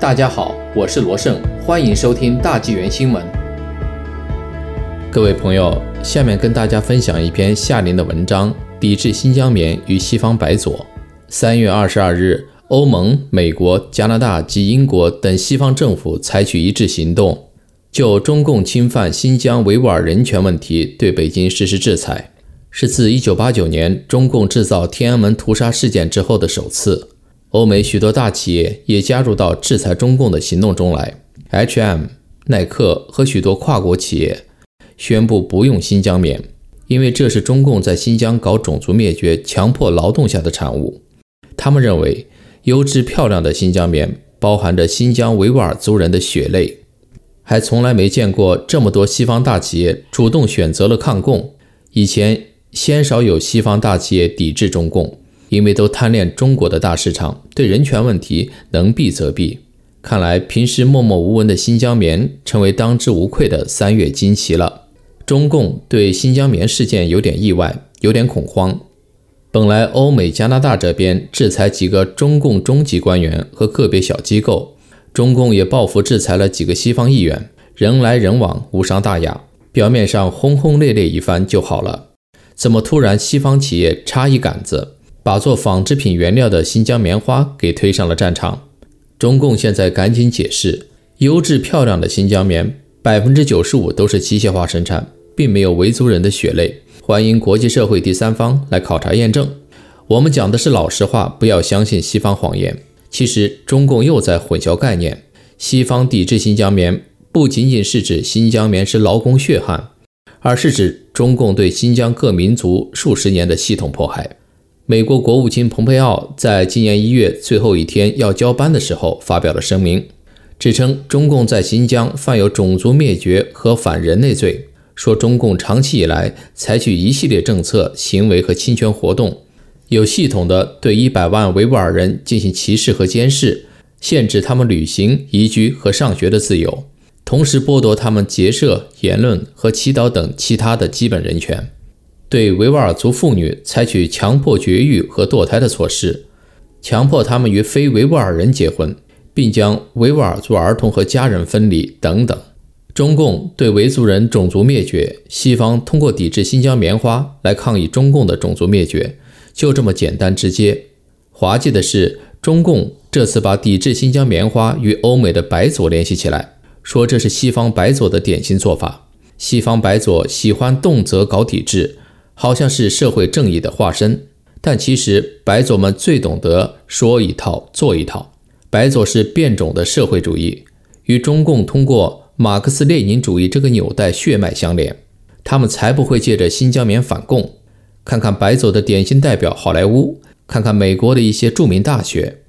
大家好，我是罗胜，欢迎收听大纪元新闻。各位朋友，下面跟大家分享一篇下联的文章：抵制新疆棉与西方白左。三月二十二日，欧盟、美国、加拿大及英国等西方政府采取一致行动，就中共侵犯新疆维吾尔人权问题对北京实施制裁，是自一九八九年中共制造天安门屠杀事件之后的首次。欧美许多大企业也加入到制裁中共的行动中来，H&M、耐克和许多跨国企业。宣布不用新疆棉，因为这是中共在新疆搞种族灭绝、强迫劳动下的产物。他们认为，优质漂亮的新疆棉包含着新疆维吾尔族人的血泪。还从来没见过这么多西方大企业主动选择了抗共。以前鲜少有西方大企业抵制中共，因为都贪恋中国的大市场，对人权问题能避则避。看来平时默默无闻的新疆棉，成为当之无愧的三月惊奇了。中共对新疆棉事件有点意外，有点恐慌。本来欧美、加拿大这边制裁几个中共中级官员和个别小机构，中共也报复制裁了几个西方议员，人来人往，无伤大雅，表面上轰轰烈烈一番就好了。怎么突然西方企业插一杆子，把做纺织品原料的新疆棉花给推上了战场？中共现在赶紧解释：优质漂亮的新疆棉，百分之九十五都是机械化生产。并没有维族人的血泪，欢迎国际社会第三方来考察验证。我们讲的是老实话，不要相信西方谎言。其实中共又在混淆概念。西方抵制新疆棉，不仅仅是指新疆棉是劳工血汗，而是指中共对新疆各民族数十年的系统迫害。美国国务卿蓬佩奥在今年一月最后一天要交班的时候发表了声明，指称中共在新疆犯有种族灭绝和反人类罪。说中共长期以来采取一系列政策、行为和侵权活动，有系统的对一百万维吾尔人进行歧视和监视，限制他们旅行、移居和上学的自由，同时剥夺他们结社、言论和祈祷等其他的基本人权。对维吾尔族妇女采取强迫绝育和堕胎的措施，强迫他们与非维吾尔人结婚，并将维吾尔族儿童和家人分离等等。中共对维族人种族灭绝，西方通过抵制新疆棉花来抗议中共的种族灭绝，就这么简单直接。滑稽的是，中共这次把抵制新疆棉花与欧美的白左联系起来，说这是西方白左的典型做法。西方白左喜欢动辄搞抵制，好像是社会正义的化身，但其实白左们最懂得说一套做一套。白左是变种的社会主义，与中共通过。马克思列宁主义这个纽带血脉相连，他们才不会借着新疆棉反共。看看白左的典型代表好莱坞，看看美国的一些著名大学，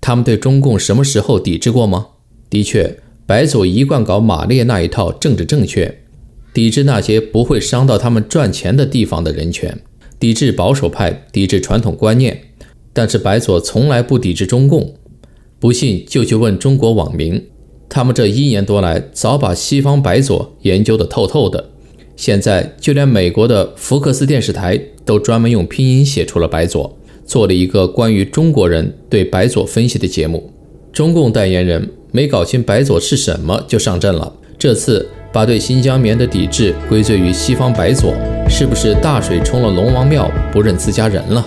他们对中共什么时候抵制过吗？的确，白左一贯搞马列那一套政治正确，抵制那些不会伤到他们赚钱的地方的人权，抵制保守派，抵制传统观念。但是白左从来不抵制中共，不信就去问中国网民。他们这一年多来，早把西方白左研究得透透的。现在就连美国的福克斯电视台都专门用拼音写出了白左，做了一个关于中国人对白左分析的节目。中共代言人没搞清白左是什么就上阵了。这次把对新疆棉的抵制归罪于西方白左，是不是大水冲了龙王庙，不认自家人了？